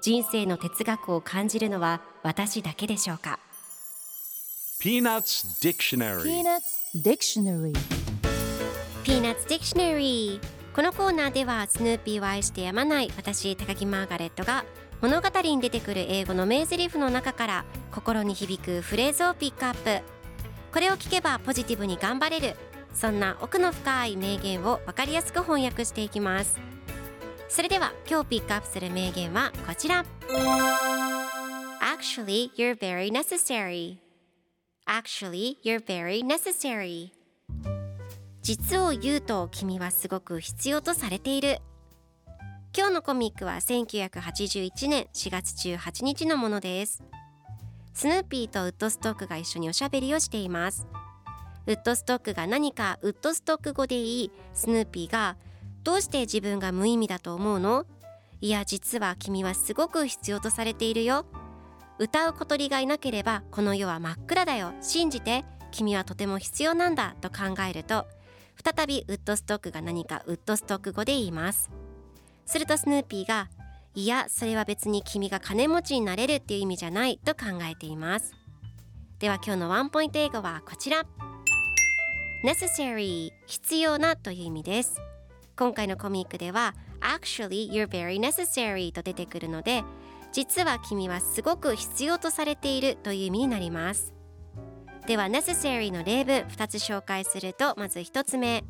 人生の哲学を感じるのは私だけでしょうか？Peanuts Dictionary. Peanuts Dictionary. Peanuts Dictionary このコーナーではスヌーピーを愛してやまない私高木マーガレットが物語に出てくる英語の名台詞の中から心に響くフレーズをピックアップ。これを聞けばポジティブに頑張れる。そんな奥の深い名言を分かりやすく翻訳していきますそれでは今日ピックアップする名言はこちら。Actually, you're very necessary. Actually, you're very necessary. 実を言うと君はすごく必要とされている。今日のコミックは1981年4月18日のものです。スヌーピーとウッドストックが一緒におしゃべりをしています。ウッドストックが何かウッドストック語で言い。スヌーピーがどうして自分が無意味だと思うの？いや実は君はすごく必要とされているよ。歌う小鳥がいなければこの世は真っ暗だよ。信じて君はとても必要なんだと考えると再びウッドストックが何かウッドストック語で言います。するとスヌーピーがいやそれは別に君が金持ちになれるっていう意味じゃないと考えています。では今日のワンポイント英語はこちら。necessary 必要なという意味です。今回のコミックでは actually you're very necessary と出てくるので実は君はすごく必要とされているという意味になります。では necessary の例文2つ紹介するとまず1つ目。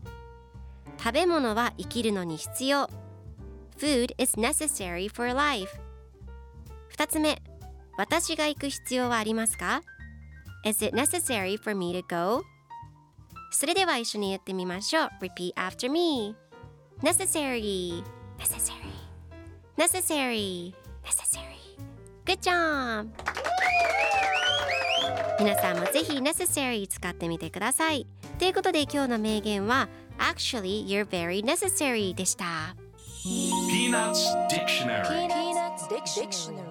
食べ物は生きるのに必要。Food is necessary for life 2つ目。私が行く必要はありますか？Is it necessary for me to go? それでは一緒に言ってみましょう。Repeat after me Necessary Necessary Necessary Necessary Good job! 皆さんもぜひ necessary 使ってみてください。ということで今日の名言は Actually, you're very necessary でした。Peanuts Dictionary Peanuts Dictionary